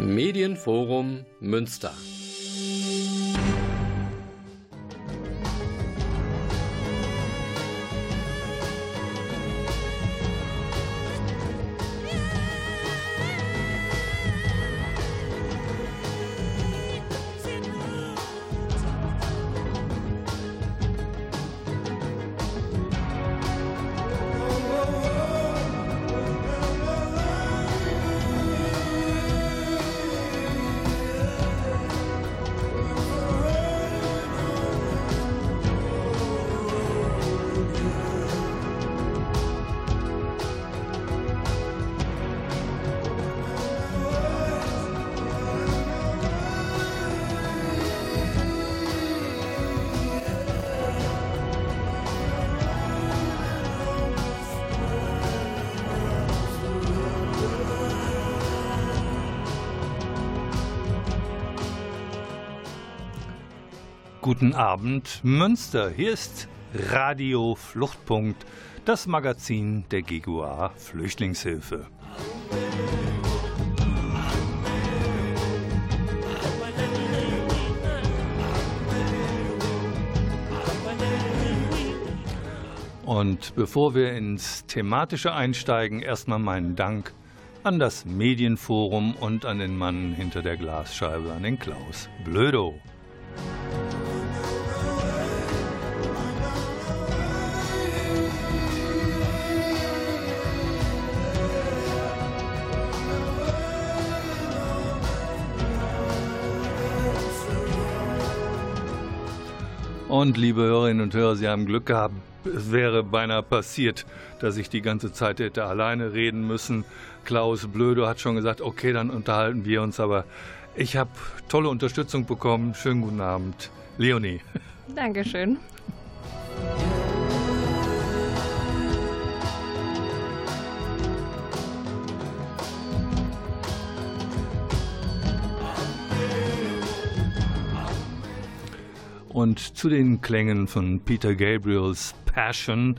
Medienforum Münster. Guten Abend, Münster. Hier ist Radio Fluchtpunkt, das Magazin der GGUA Flüchtlingshilfe. Und bevor wir ins Thematische einsteigen, erstmal meinen Dank an das Medienforum und an den Mann hinter der Glasscheibe, an den Klaus Blödo. Und liebe Hörerinnen und Hörer, Sie haben Glück gehabt. Es wäre beinahe passiert, dass ich die ganze Zeit hätte alleine reden müssen. Klaus Blödo hat schon gesagt, okay, dann unterhalten wir uns. Aber ich habe tolle Unterstützung bekommen. Schönen guten Abend, Leonie. Dankeschön. Und zu den Klängen von Peter Gabriels Passion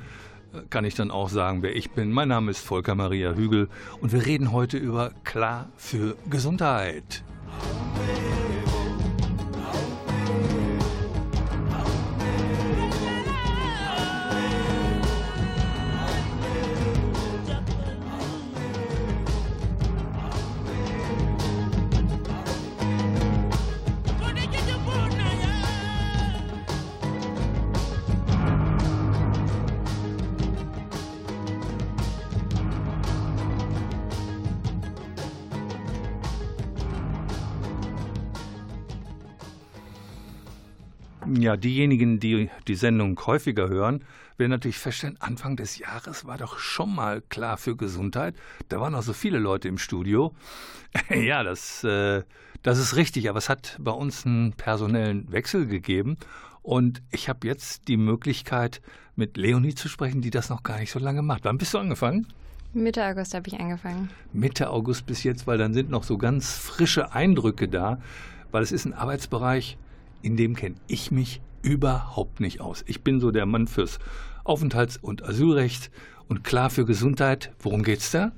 äh, kann ich dann auch sagen, wer ich bin. Mein Name ist Volker Maria Hügel und wir reden heute über Klar für Gesundheit. Ja, diejenigen, die die Sendung häufiger hören, werden natürlich feststellen, Anfang des Jahres war doch schon mal klar für Gesundheit. Da waren auch so viele Leute im Studio. ja, das, äh, das ist richtig, aber es hat bei uns einen personellen Wechsel gegeben. Und ich habe jetzt die Möglichkeit, mit Leonie zu sprechen, die das noch gar nicht so lange macht. Wann bist du angefangen? Mitte August habe ich angefangen. Mitte August bis jetzt, weil dann sind noch so ganz frische Eindrücke da, weil es ist ein Arbeitsbereich, in dem kenne ich mich überhaupt nicht aus. Ich bin so der Mann fürs Aufenthalts- und Asylrecht und klar für Gesundheit. Worum geht's da?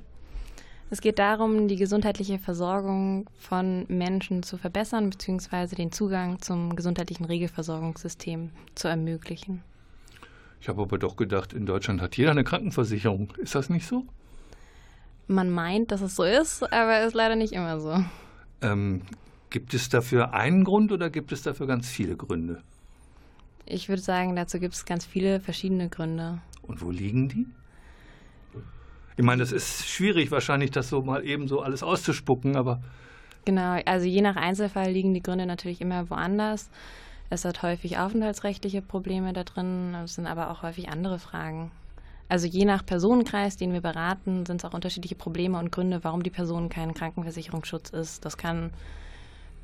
Es geht darum, die gesundheitliche Versorgung von Menschen zu verbessern bzw. den Zugang zum gesundheitlichen Regelversorgungssystem zu ermöglichen. Ich habe aber doch gedacht, in Deutschland hat jeder eine Krankenversicherung. Ist das nicht so? Man meint, dass es so ist, aber es ist leider nicht immer so. Ähm, Gibt es dafür einen Grund oder gibt es dafür ganz viele Gründe? Ich würde sagen, dazu gibt es ganz viele verschiedene Gründe. Und wo liegen die? Ich meine, das ist schwierig wahrscheinlich, das so mal eben so alles auszuspucken, aber. Genau, also je nach Einzelfall liegen die Gründe natürlich immer woanders. Es hat häufig aufenthaltsrechtliche Probleme da drin, es sind aber auch häufig andere Fragen. Also je nach Personenkreis, den wir beraten, sind es auch unterschiedliche Probleme und Gründe, warum die Person keinen Krankenversicherungsschutz ist. Das kann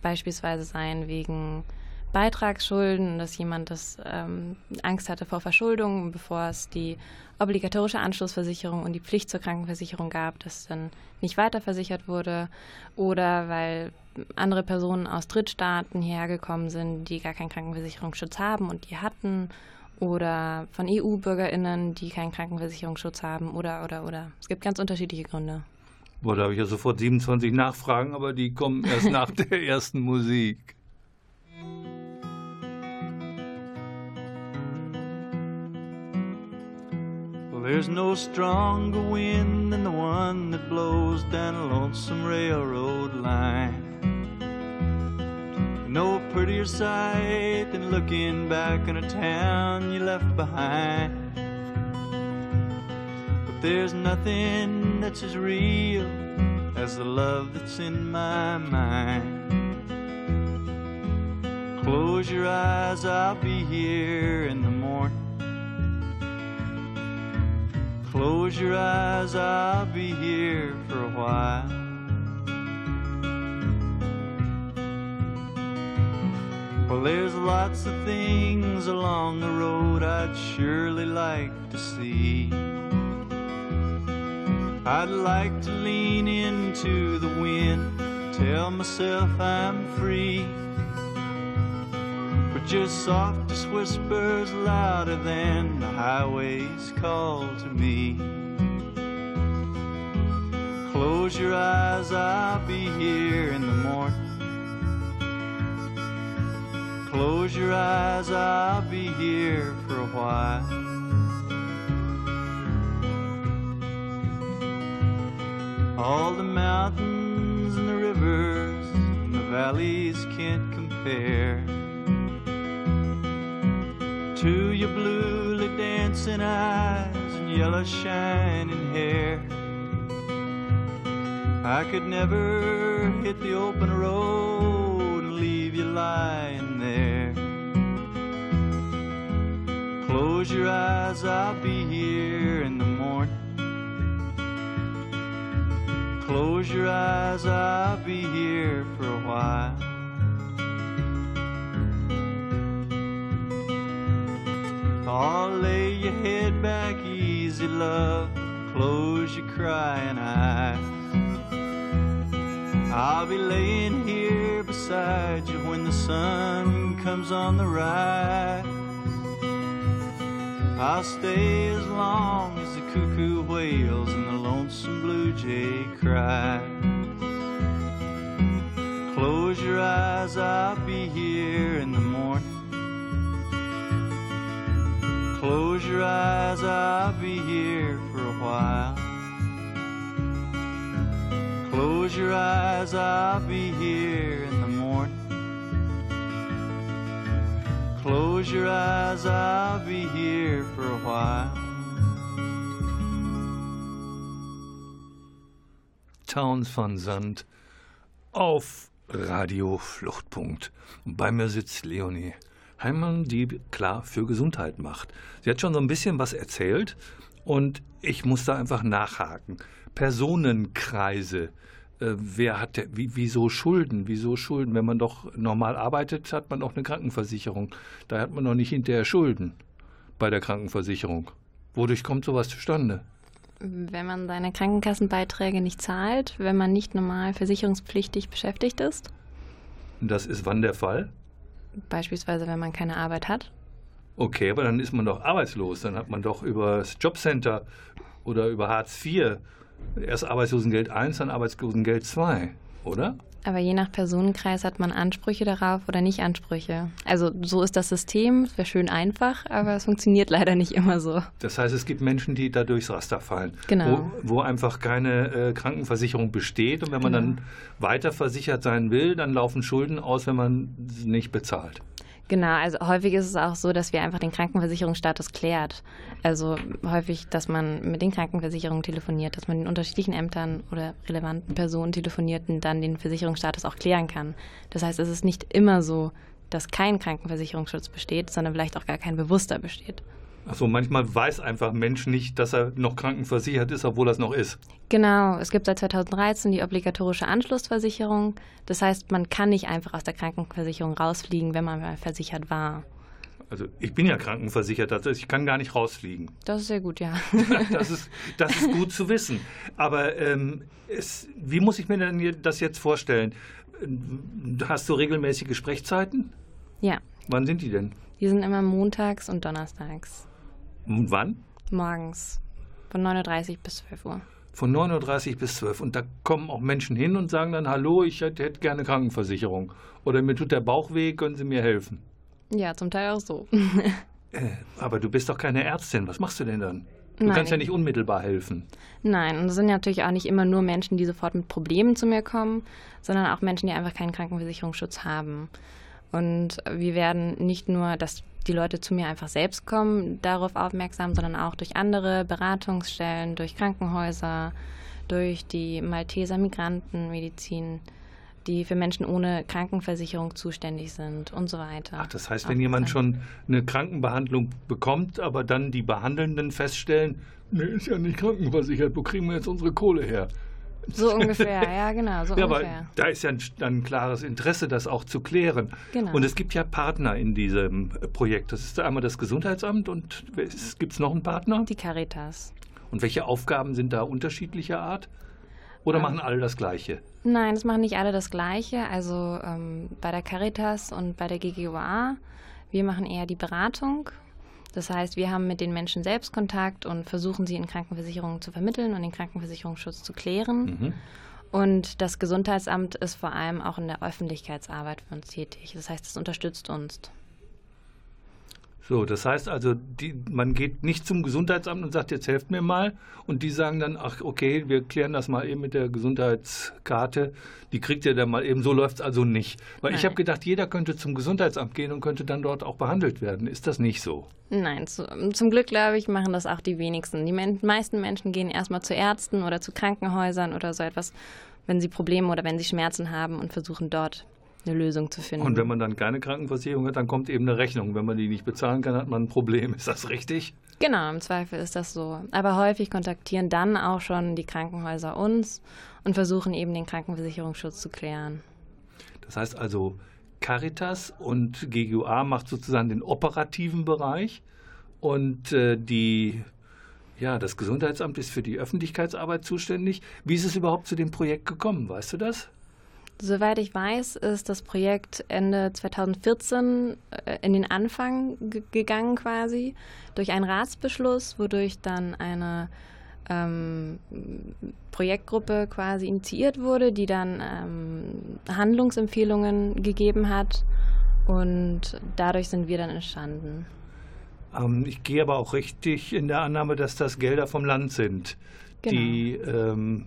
beispielsweise sein wegen Beitragsschulden, dass jemand das ähm, Angst hatte vor Verschuldung, bevor es die obligatorische Anschlussversicherung und die Pflicht zur Krankenversicherung gab, dass dann nicht weiterversichert wurde oder weil andere Personen aus Drittstaaten hierher gekommen sind, die gar keinen Krankenversicherungsschutz haben und die hatten oder von EU-BürgerInnen, die keinen Krankenversicherungsschutz haben oder oder oder. Es gibt ganz unterschiedliche Gründe. Boah, da habe ich ja sofort 27 Nachfragen, aber die kommen erst nach der ersten Musik. Well, there's no stronger wind than the one that blows down a lonesome railroad line. No prettier sight than looking back on a town you left behind. There's nothing that's as real as the love that's in my mind. Close your eyes, I'll be here in the morning. Close your eyes, I'll be here for a while. Well, there's lots of things along the road I'd surely like to see. I'd like to lean into the wind, tell myself I'm free. But just softest whispers louder than the highway's call to me. Close your eyes, I'll be here in the morning. Close your eyes, I'll be here for a while. All the mountains and the rivers and the valleys can't compare to your bluely dancing eyes and yellow shining hair. I could never hit the open road and leave you lying there. Close your eyes, I'll be here in the morning. Close your eyes, I'll be here for a while. Oh, lay your head back easy, love. Close your crying eyes. I'll be laying here beside you when the sun comes on the rise. I'll stay as long as the cuckoo wails and the lonesome blue jay cries. Close your eyes, I'll be here in the morning. Close your eyes, I'll be here for a while. Close your eyes, I'll be here Close your eyes, I'll be here for a while. Towns van Sand auf Radio Fluchtpunkt. Bei mir sitzt Leonie Heimann, die klar für Gesundheit macht. Sie hat schon so ein bisschen was erzählt und ich muss da einfach nachhaken. Personenkreise. Äh, wer hat der, wie, wieso Schulden? Wieso Schulden? Wenn man doch normal arbeitet, hat man auch eine Krankenversicherung. Da hat man noch nicht hinterher Schulden bei der Krankenversicherung. Wodurch kommt sowas zustande? Wenn man seine Krankenkassenbeiträge nicht zahlt, wenn man nicht normal versicherungspflichtig beschäftigt ist. Das ist wann der Fall? Beispielsweise, wenn man keine Arbeit hat. Okay, aber dann ist man doch arbeitslos. Dann hat man doch über das Jobcenter oder über Hartz IV erst Arbeitslosengeld 1, dann Arbeitslosengeld 2, oder? Aber je nach Personenkreis hat man Ansprüche darauf oder nicht Ansprüche. Also so ist das System, es wäre schön einfach, aber es funktioniert leider nicht immer so. Das heißt, es gibt Menschen, die da durchs Raster fallen, genau. wo, wo einfach keine äh, Krankenversicherung besteht und wenn man genau. dann weiter versichert sein will, dann laufen Schulden aus, wenn man nicht bezahlt. Genau, also häufig ist es auch so, dass wir einfach den Krankenversicherungsstatus klärt. Also häufig, dass man mit den Krankenversicherungen telefoniert, dass man den unterschiedlichen Ämtern oder relevanten Personen telefoniert und dann den Versicherungsstatus auch klären kann. Das heißt, es ist nicht immer so, dass kein Krankenversicherungsschutz besteht, sondern vielleicht auch gar kein bewusster besteht. Achso, manchmal weiß einfach ein Mensch nicht, dass er noch krankenversichert ist, obwohl er es noch ist. Genau, es gibt seit 2013 die obligatorische Anschlussversicherung. Das heißt, man kann nicht einfach aus der Krankenversicherung rausfliegen, wenn man mal versichert war. Also ich bin ja krankenversichert, das heißt, ich kann gar nicht rausfliegen. Das ist sehr gut, ja. das, ist, das ist gut zu wissen. Aber ähm, es, wie muss ich mir denn das jetzt vorstellen? Hast du regelmäßige Sprechzeiten? Ja. Wann sind die denn? Die sind immer montags und donnerstags. Und wann? Morgens. Von 9.30 Uhr bis 12 Uhr. Von 9.30 Uhr bis 12 Uhr. Und da kommen auch Menschen hin und sagen dann, hallo, ich hätte, hätte gerne Krankenversicherung. Oder mir tut der Bauch weh, können Sie mir helfen? Ja, zum Teil auch so. Äh, aber du bist doch keine Ärztin. Was machst du denn dann? Du Nein. kannst ja nicht unmittelbar helfen. Nein, und es sind natürlich auch nicht immer nur Menschen, die sofort mit Problemen zu mir kommen, sondern auch Menschen, die einfach keinen Krankenversicherungsschutz haben. Und wir werden nicht nur, dass die Leute zu mir einfach selbst kommen, darauf aufmerksam, sondern auch durch andere Beratungsstellen, durch Krankenhäuser, durch die Malteser Migrantenmedizin, die für Menschen ohne Krankenversicherung zuständig sind und so weiter. Ach, das heißt, wenn jemand schon eine Krankenbehandlung bekommt, aber dann die Behandelnden feststellen, nee, ist ja nicht krankenversichert, wo kriegen wir jetzt unsere Kohle her? So ungefähr, ja, genau, so ja, ungefähr. aber da ist ja ein, ein, klares Interesse, das auch zu klären. Genau. Und es gibt ja Partner in diesem Projekt. Das ist einmal das Gesundheitsamt und gibt es noch einen Partner? Die Caritas. Und welche Aufgaben sind da unterschiedlicher Art? Oder Ähm, machen alle das Gleiche? Nein, es machen nicht alle das Gleiche. Also ähm, bei der Caritas und bei der GGUA, wir machen eher die Beratung. Das heißt, wir haben mit den Menschen selbst Kontakt und versuchen sie in Krankenversicherungen zu vermitteln und den Krankenversicherungsschutz zu klären. Mhm. Und das Gesundheitsamt ist vor allem auch in der Öffentlichkeitsarbeit für uns tätig. Das heißt, es unterstützt uns. So, das heißt also, die, man geht nicht zum Gesundheitsamt und sagt, jetzt helft mir mal. Und die sagen dann, ach, okay, wir klären das mal eben mit der Gesundheitskarte. Die kriegt ihr dann mal eben. So läuft es also nicht. Weil ich Nein. habe gedacht, jeder könnte zum Gesundheitsamt gehen und könnte dann dort auch behandelt werden. Ist das nicht so? Nein, zu, zum Glück, glaube ich, machen das auch die wenigsten. Die men meisten Menschen gehen erstmal zu Ärzten oder zu Krankenhäusern oder so etwas, wenn sie Probleme oder wenn sie Schmerzen haben und versuchen dort eine Lösung zu finden. Und wenn man dann keine Krankenversicherung hat, dann kommt eben eine Rechnung. Wenn man die nicht bezahlen kann, hat man ein Problem. Ist das richtig? Genau, im Zweifel ist das so. Aber häufig kontaktieren dann auch schon die Krankenhäuser uns und versuchen eben den Krankenversicherungsschutz zu klären. Das heißt also, Caritas und GGUA macht sozusagen den operativen Bereich und äh, die, ja, das Gesundheitsamt ist für die Öffentlichkeitsarbeit zuständig. Wie ist es überhaupt zu dem Projekt gekommen? Weißt du das? Soweit ich weiß, ist das Projekt Ende 2014 äh, in den Anfang gegangen quasi durch einen Ratsbeschluss, wodurch dann eine ähm, Projektgruppe quasi initiiert wurde, die dann ähm, Handlungsempfehlungen gegeben hat und dadurch sind wir dann entstanden. Ähm, ich gehe aber auch richtig in der Annahme, dass das Gelder vom Land sind, Genau. die ähm,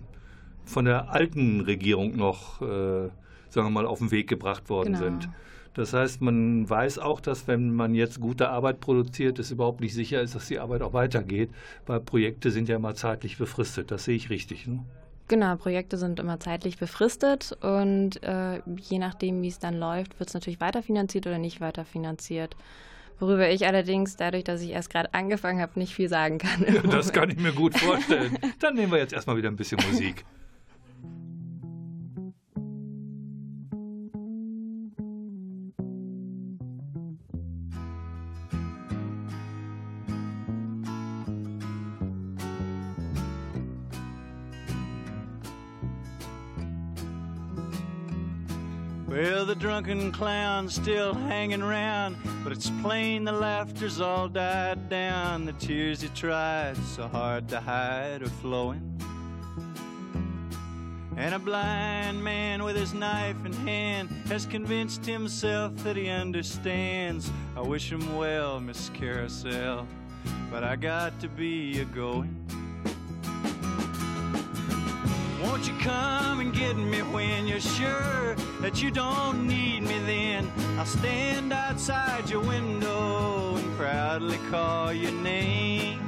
von der alten Regierung noch, äh, sagen wir mal, auf den Weg gebracht worden Genau. sind. Das heißt, man weiß auch, dass wenn man jetzt gute Arbeit produziert, es überhaupt nicht sicher ist, dass die Arbeit auch weitergeht, weil Projekte sind ja immer zeitlich befristet. Das sehe ich richtig. Ne? Genau, Projekte sind immer zeitlich befristet und äh, je nachdem, wie es dann läuft, wird es natürlich weiterfinanziert oder nicht weiterfinanziert. Worüber ich allerdings, dadurch, dass ich erst gerade angefangen habe, nicht viel sagen kann. im Das kann ich mir gut vorstellen. Dann nehmen wir jetzt erstmal wieder ein bisschen Musik. Well, the drunken clown's still hanging around, but it's plain the laughter's all died down. The tears he tried so hard to hide are flowing. And a blind man with his knife in hand has convinced himself that he understands. I wish him well, Miss Carousel, but I got to be a going. You come and get me when you're sure that you don't need me then? I'll stand outside your window and proudly call your name.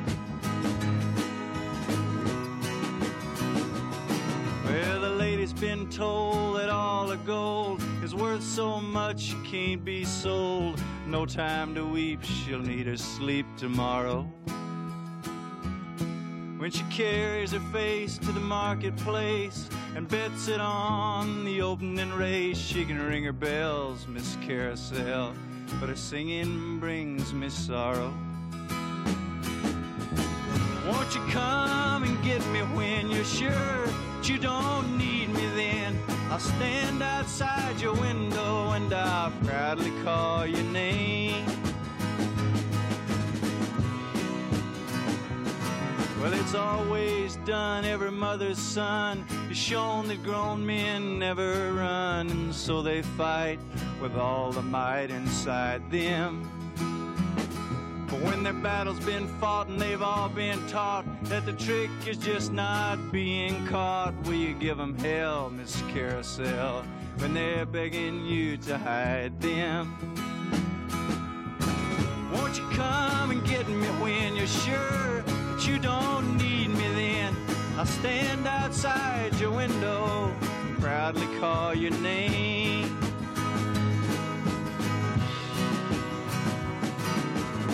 Well, the lady's been told that all the gold is worth so much it can't be sold. No time to weep, she'll need her sleep tomorrow. When she carries her face to the marketplace and bets it on the opening race, she can ring her bells, Miss Carousel, but her singing brings me sorrow. Won't you come and get me when you're sure that you don't need me then? I'll stand outside your window and I'll proudly call your name. Well, it's always done, every mother's son is shown that grown men never run, and so they fight with all the might inside them. But when their battle's been fought and they've all been taught that the trick is just not being caught, will you give them hell, Miss Carousel, when they're begging you to hide them? Won't you come and get me when you're sure you don't need me then? I'll stand outside your window and proudly call your name.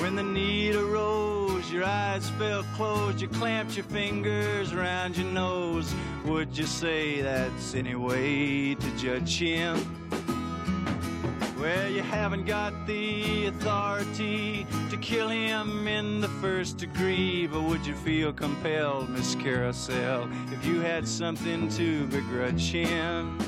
When the need arose, your eyes fell closed, you clamped your fingers around your nose. Would you say that's any way to judge him? Well, you haven't got the authority to kill him in the first degree, but would you feel compelled, Miss Carousel, if you had something to begrudge him?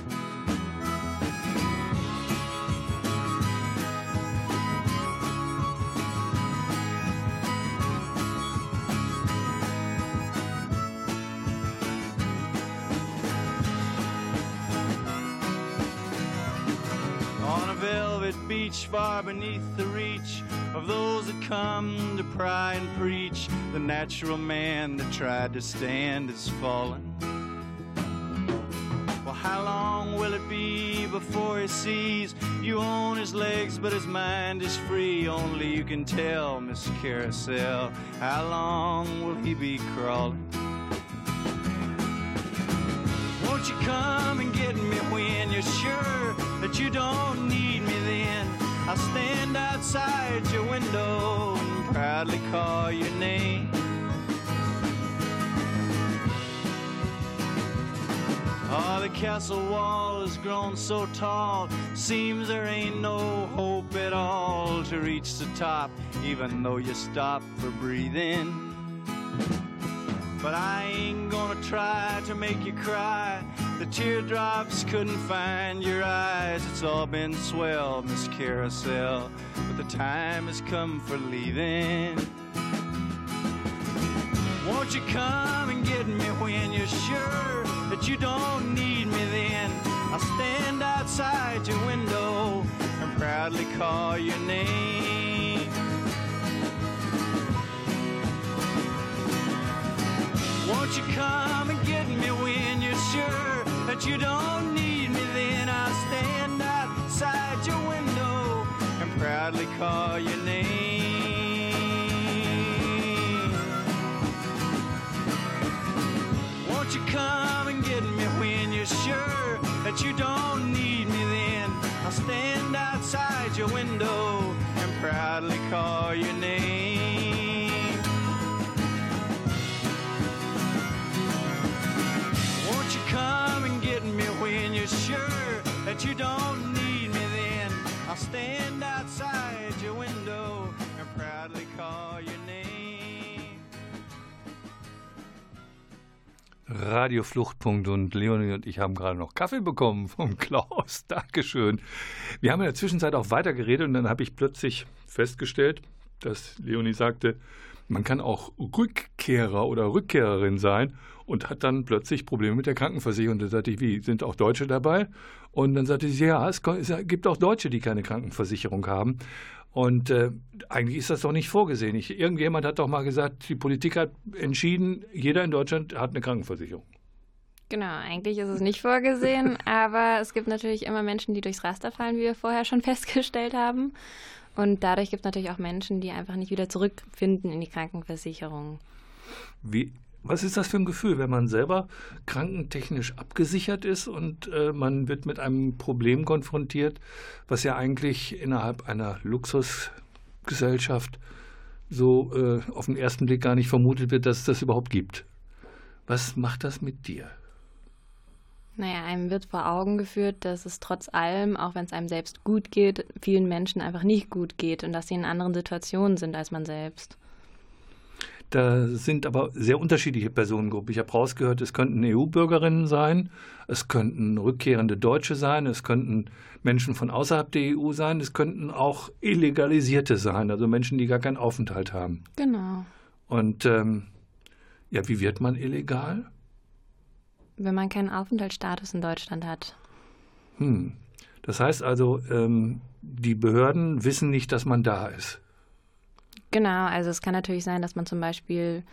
Far beneath the reach of those that come to pry and preach. The natural man that tried to stand is fallen. Well, how long will it be before he sees you own his legs, but his mind is free? Only you can tell, Miss Carousel. How long will he be crawling? Won't you come and get me when you're sure that you don't need? I'll stand outside your window and proudly call your name. Oh, the castle wall has grown so tall, seems there ain't no hope at all to reach the top, even though you stop for breathing. But I ain't gonna try to make you cry. The teardrops couldn't find your eyes. It's all been swell, Miss Carousel. But the time has come for leaving. Won't you come and get me when you're sure that you don't need me then? I'll stand outside your window and proudly call your name. Won't you come and get me when you're sure that you don't need me? Then I'll stand outside your window and proudly call your name. Won't you come and get me when you're sure that you don't need me? Then I'll stand outside your window and proudly call your name. You don't need me then? I'll stand outside your window and proudly call your name. Radio Fluchtpunkt und Leonie und ich haben gerade noch Kaffee bekommen vom Klaus. Dankeschön. Wir haben in der Zwischenzeit auch weitergeredet und dann habe ich plötzlich festgestellt, dass Leonie sagte, man kann auch Rückkehrer oder Rückkehrerin sein und hat dann plötzlich Probleme mit der Krankenversicherung. Da sagte ich, wie, sind auch Deutsche dabei? Und dann sagte sie, ja, es gibt auch Deutsche, die keine Krankenversicherung haben. Und äh, eigentlich ist das doch nicht vorgesehen. Ich, irgendjemand hat doch mal gesagt, die Politik hat entschieden, jeder in Deutschland hat eine Krankenversicherung. Genau, eigentlich ist es nicht vorgesehen, aber es gibt natürlich immer Menschen, die durchs Raster fallen, wie wir vorher schon festgestellt haben. Und dadurch gibt es natürlich auch Menschen, die einfach nicht wieder zurückfinden in die Krankenversicherung. Wie, was ist das für ein Gefühl, wenn man selber krankentechnisch abgesichert ist und äh, man wird mit einem Problem konfrontiert, was ja eigentlich innerhalb einer Luxusgesellschaft so äh, auf den ersten Blick gar nicht vermutet wird, dass es das überhaupt gibt. Was macht das mit dir? Naja, einem wird vor Augen geführt, dass es trotz allem, auch wenn es einem selbst gut geht, vielen Menschen einfach nicht gut geht und dass sie in anderen Situationen sind als man selbst. Da sind aber sehr unterschiedliche Personengruppen. Ich habe rausgehört, es könnten EU-Bürgerinnen sein, es könnten rückkehrende Deutsche sein, es könnten Menschen von außerhalb der EU sein, es könnten auch Illegalisierte sein, also Menschen, die gar keinen Aufenthalt haben. Genau. Und ähm, Ja, wie wird man illegal? Wenn man keinen Aufenthaltsstatus in Deutschland hat. Hm. Das heißt also, ähm, die Behörden wissen nicht, dass man da ist. Genau, also es kann natürlich sein, dass man zum Beispiel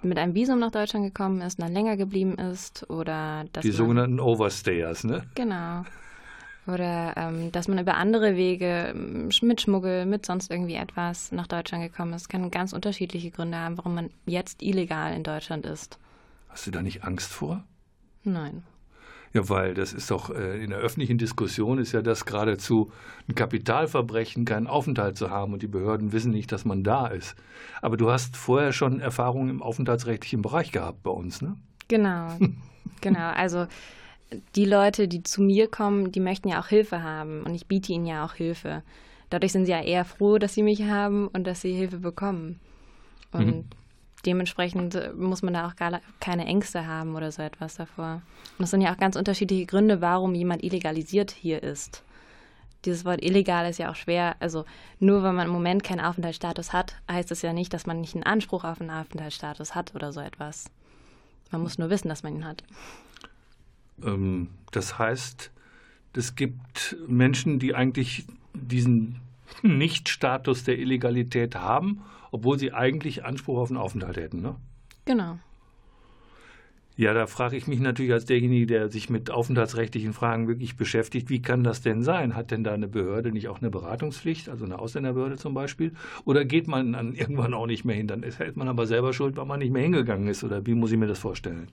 mit einem Visum nach Deutschland gekommen ist, dann länger geblieben ist oder dass Die sogenannten Overstayers, ne? Genau. Oder ähm, dass man über andere Wege mit Schmuggel, mit sonst irgendwie etwas nach Deutschland gekommen ist. Kann ganz unterschiedliche Gründe haben, warum man jetzt illegal in Deutschland ist. Hast du da nicht Angst vor? Nein. Ja, weil das ist doch äh, in der öffentlichen Diskussion ist ja das geradezu ein Kapitalverbrechen, keinen Aufenthalt zu haben und die Behörden wissen nicht, dass man da ist. Aber du hast vorher schon Erfahrungen im aufenthaltsrechtlichen Bereich gehabt bei uns, ne? Genau, genau. Also die Leute, die zu mir kommen, die möchten ja auch Hilfe haben und ich biete ihnen ja auch Hilfe. Dadurch sind sie ja eher froh, dass sie mich haben und dass sie Hilfe bekommen. Und Mhm. Dementsprechend äh, muss man da auch gar keine Ängste haben oder so etwas davor. Und es sind ja auch ganz unterschiedliche Gründe, warum jemand illegalisiert hier ist. Dieses Wort illegal ist ja auch schwer. Also nur weil man im Moment keinen Aufenthaltsstatus hat, heißt es ja nicht, dass man nicht einen Anspruch auf einen Aufenthaltsstatus hat oder so etwas. Man muss nur wissen, dass man ihn hat. Ähm, das heißt, es gibt Menschen, die eigentlich diesen Nicht-Status der Illegalität haben, obwohl sie eigentlich Anspruch auf einen Aufenthalt hätten, ne? Genau. Ja, da frage ich mich natürlich als derjenige, der sich mit aufenthaltsrechtlichen Fragen wirklich beschäftigt, wie kann das denn sein? Hat denn da eine Behörde nicht auch eine Beratungspflicht, also eine Ausländerbehörde zum Beispiel? Oder geht man dann irgendwann auch nicht mehr hin? Dann ist man aber selber schuld, weil man nicht mehr hingegangen ist. Oder wie muss ich mir das vorstellen?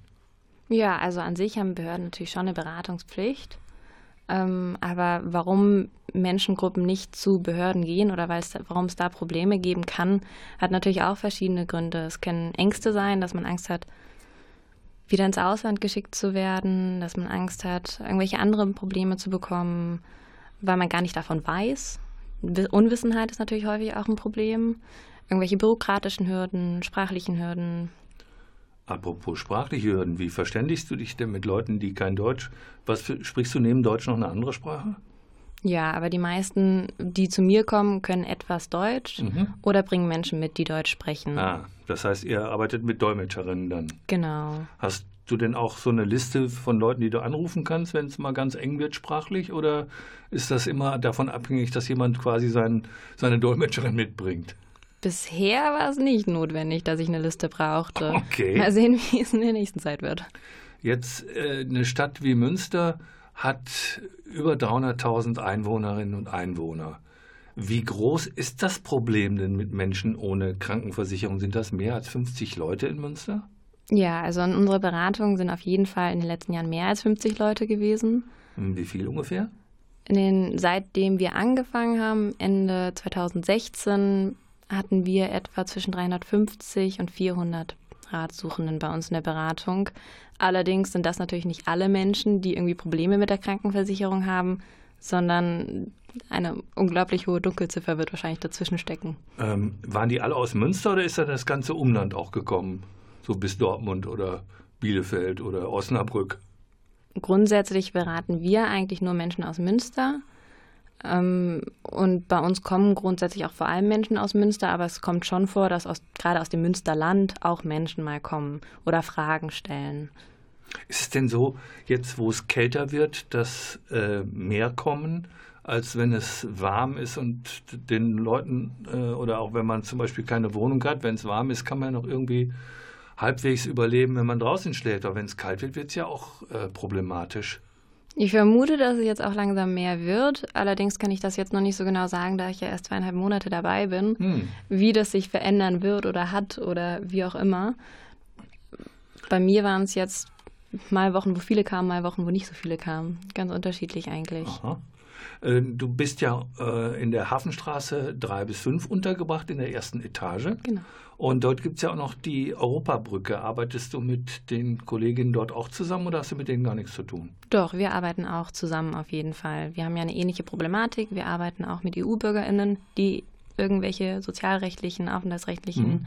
Ja, also an sich haben Behörden natürlich schon eine Beratungspflicht. Ähm, aber warum Menschengruppen nicht zu Behörden gehen oder warum es da Probleme geben kann, hat natürlich auch verschiedene Gründe. Es können Ängste sein, dass man Angst hat, wieder ins Ausland geschickt zu werden, dass man Angst hat, irgendwelche anderen Probleme zu bekommen, weil man gar nicht davon weiß. Wi- Unwissenheit ist natürlich häufig auch ein Problem. Irgendwelche bürokratischen Hürden, sprachlichen Hürden, Apropos sprachliche Hürden, wie verständigst du dich denn mit Leuten, die kein Deutsch? Was für, sprichst du neben Deutsch noch eine andere Sprache? Ja, aber die meisten, die zu mir kommen, können etwas Deutsch Mhm. oder bringen Menschen mit, die Deutsch sprechen. Ah, das heißt, ihr arbeitet mit Dolmetscherinnen dann. Genau. Hast du denn auch so eine Liste von Leuten, die du anrufen kannst, wenn es mal ganz eng wird sprachlich? Oder ist das immer davon abhängig, dass jemand quasi sein, seine Dolmetscherin mitbringt? Bisher war es nicht notwendig, dass ich eine Liste brauchte. Okay. Mal sehen, wie es in der nächsten Zeit wird. Jetzt äh, eine Stadt wie Münster hat über 300.000 Einwohnerinnen und Einwohner. Wie groß ist das Problem denn mit Menschen ohne Krankenversicherung? Sind das mehr als 50 Leute in Münster? Ja, also in unserer Beratung sind auf jeden Fall in den letzten Jahren mehr als 50 Leute gewesen. Hm, Wie viel ungefähr? Den, seitdem wir angefangen haben, Ende 2016, hatten wir etwa zwischen 350 und 400 Ratsuchenden bei uns in der Beratung. Allerdings sind das natürlich nicht alle Menschen, die irgendwie Probleme mit der Krankenversicherung haben, sondern eine unglaublich hohe Dunkelziffer wird wahrscheinlich dazwischen stecken. Ähm, waren die alle aus Münster oder ist da das ganze Umland auch gekommen? So bis Dortmund oder Bielefeld oder Osnabrück? Grundsätzlich beraten wir eigentlich nur Menschen aus Münster. Ähm, und bei uns kommen grundsätzlich auch vor allem Menschen aus Münster, aber es kommt schon vor, dass aus, gerade aus dem Münsterland auch Menschen mal kommen oder Fragen stellen. Ist es denn so, jetzt wo es kälter wird, dass äh, mehr kommen, als wenn es warm ist und den Leuten, äh, oder auch wenn man zum Beispiel keine Wohnung hat, wenn es warm ist, kann man ja noch irgendwie halbwegs überleben, wenn man draußen schläft. Aber wenn es kalt wird, wird es ja auch äh, problematisch. Ich vermute, dass es jetzt auch langsam mehr wird. Allerdings kann ich das jetzt noch nicht so genau sagen, da ich ja erst zweieinhalb Monate dabei bin, Hm. wie das sich verändern wird oder hat oder wie auch immer. Bei mir waren es jetzt mal Wochen, wo viele kamen, mal Wochen, wo nicht so viele kamen. Ganz unterschiedlich eigentlich. Aha. Äh, Du bist ja äh, in der Hafenstraße 3 bis 5 untergebracht, in der ersten Etage. Genau. Und dort gibt es ja auch noch die Europabrücke. Arbeitest du mit den Kolleginnen dort auch zusammen oder hast du mit denen gar nichts zu tun? Doch, wir arbeiten auch zusammen auf jeden Fall. Wir haben ja eine ähnliche Problematik. Wir arbeiten auch mit EU-BürgerInnen, die irgendwelche sozialrechtlichen, aufenthaltsrechtlichen Mhm.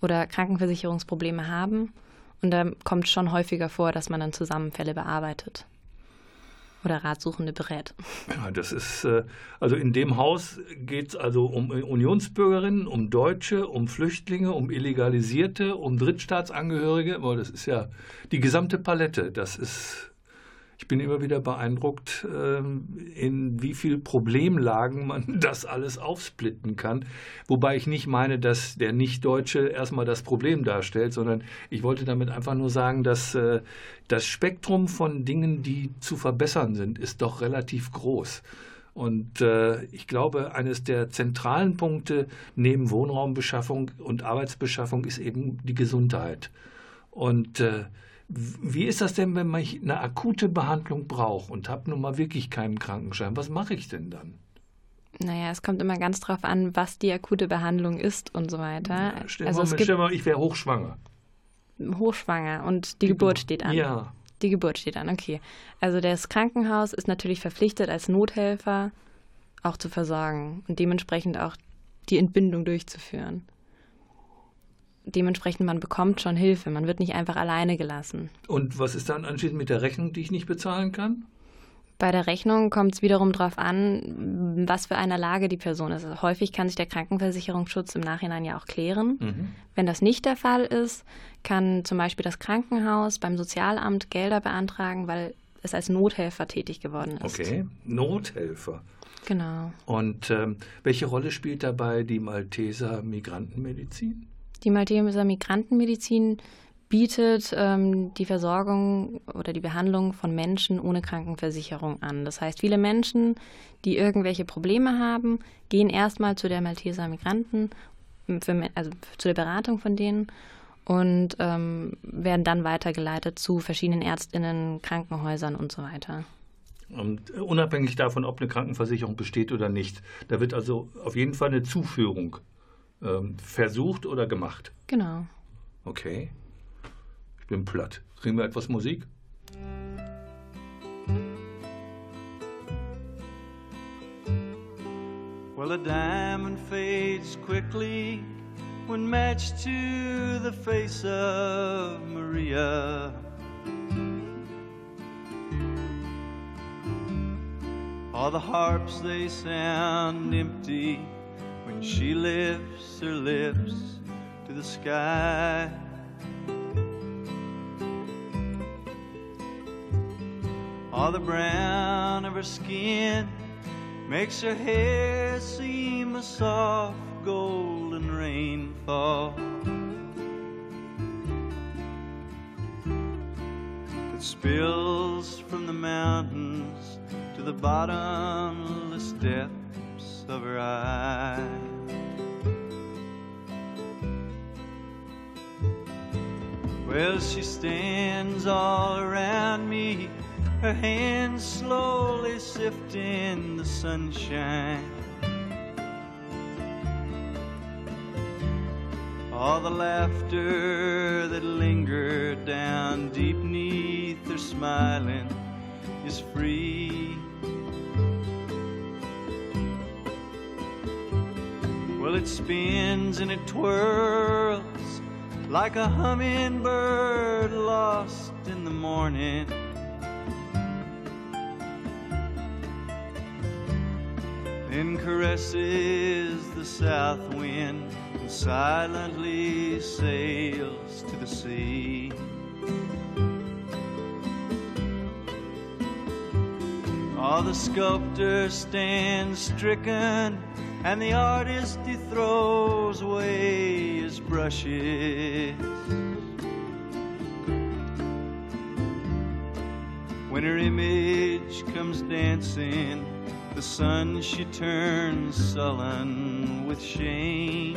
oder Krankenversicherungsprobleme haben. Und da kommt schon häufiger vor, dass man dann zusammen Fälle bearbeitet. Oder Ratsuchende berät. Ja, das ist, äh, also in dem Haus geht es also um Unionsbürgerinnen, um Deutsche, um Flüchtlinge, um Illegalisierte, um Drittstaatsangehörige. Das ist ja die gesamte Palette. Das ist ich bin immer wieder beeindruckt, ähm, in wie viel Problemlagen man das alles aufsplitten kann. Wobei ich nicht meine, dass der Nicht-Deutsche erstmal das Problem darstellt, sondern ich wollte damit einfach nur sagen, dass äh, das Spektrum von Dingen, die zu verbessern sind, ist doch relativ groß. Und äh, ich glaube, eines der zentralen Punkte neben Wohnraumbeschaffung und Arbeitsbeschaffung ist eben die Gesundheit. Und äh, wie ist das denn, wenn man eine akute Behandlung braucht und habe nun mal wirklich keinen Krankenschein? Was mache ich denn dann? Naja, es kommt immer ganz drauf an, was die akute Behandlung ist und so weiter. Ja, stell, also mal, stell mal, ich wäre hochschwanger. Hochschwanger und die, die Geburt steht an. Ja. Die Geburt steht an, okay. Also das Krankenhaus ist natürlich verpflichtet, als Nothelfer auch zu versorgen und dementsprechend auch die Entbindung durchzuführen dementsprechend, man bekommt schon Hilfe. Man wird nicht einfach alleine gelassen. Und was ist dann anschließend mit der Rechnung, die ich nicht bezahlen kann? Bei der Rechnung kommt es wiederum darauf an, was für eine Lage die Person ist. Also häufig kann sich der Krankenversicherungsschutz im Nachhinein ja auch klären. Mhm. Wenn das nicht der Fall ist, kann zum Beispiel das Krankenhaus beim Sozialamt Gelder beantragen, weil es als Nothelfer tätig geworden ist. Okay, Nothelfer. Genau. Und ähm, welche Rolle spielt dabei die Malteser Migrantenmedizin? Die Malteser Migrantenmedizin bietet ähm, die Versorgung oder die Behandlung von Menschen ohne Krankenversicherung an. Das heißt, viele Menschen, die irgendwelche Probleme haben, gehen erstmal zu der Malteser Migranten, für, also zu der Beratung von denen und ähm, werden dann weitergeleitet zu verschiedenen Ärztinnen, Krankenhäusern und so weiter. Und unabhängig davon, ob eine Krankenversicherung besteht oder nicht. Da wird also auf jeden Fall eine Zuführung ähm, versucht oder gemacht? Genau. Okay. Ich bin platt. Kriegen wir etwas Musik? Well, a diamond fades quickly when matched to the face of Maria. All the harps they sound empty she lifts her lips to the sky. All the brown of her skin makes her hair seem a soft golden rainfall. It spills from the mountains to the bottomless depths of her eyes. Well, she stands all around me, her hands slowly sifting the sunshine. All the laughter that lingered down deep neath her smiling is free. Well, it spins and it twirls like a hummingbird lost in the morning. Then caresses the south wind and silently sails to the sea. All the sculptor stands stricken and the artist he throws away his brushes. When her image comes dancing, the sun she turns sullen with shame.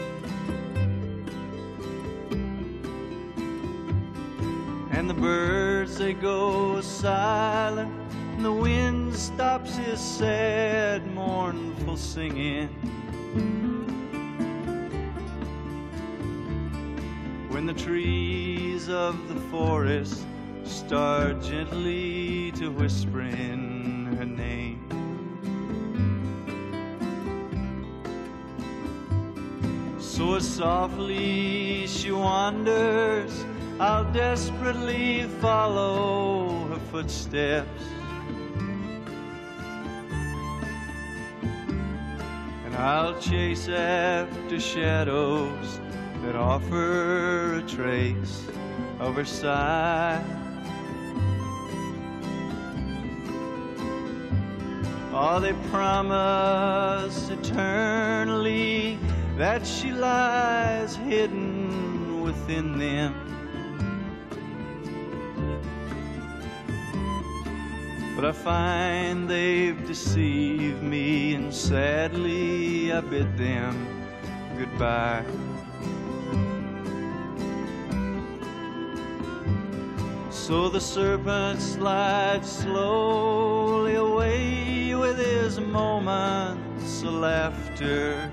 And the birds they go silent, and the wind stops his mournful singing. When the trees of the forest start gently to whisper in her name. So softly she wanders, I'll desperately follow her footsteps. I'll chase after shadows that offer a trace of her sigh. Oh, they promise eternally that she lies hidden within them. But I find they've deceived me, and sadly I bid them goodbye. So the serpent slides slowly away with his moments of laughter.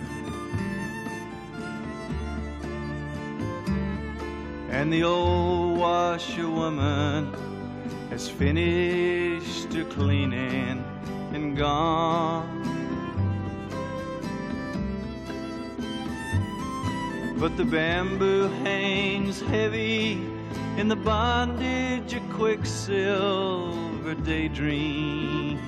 And the old washerwoman has finished her cleaning and gone. But the bamboo hangs heavy in the bondage of quicksilver daydreams.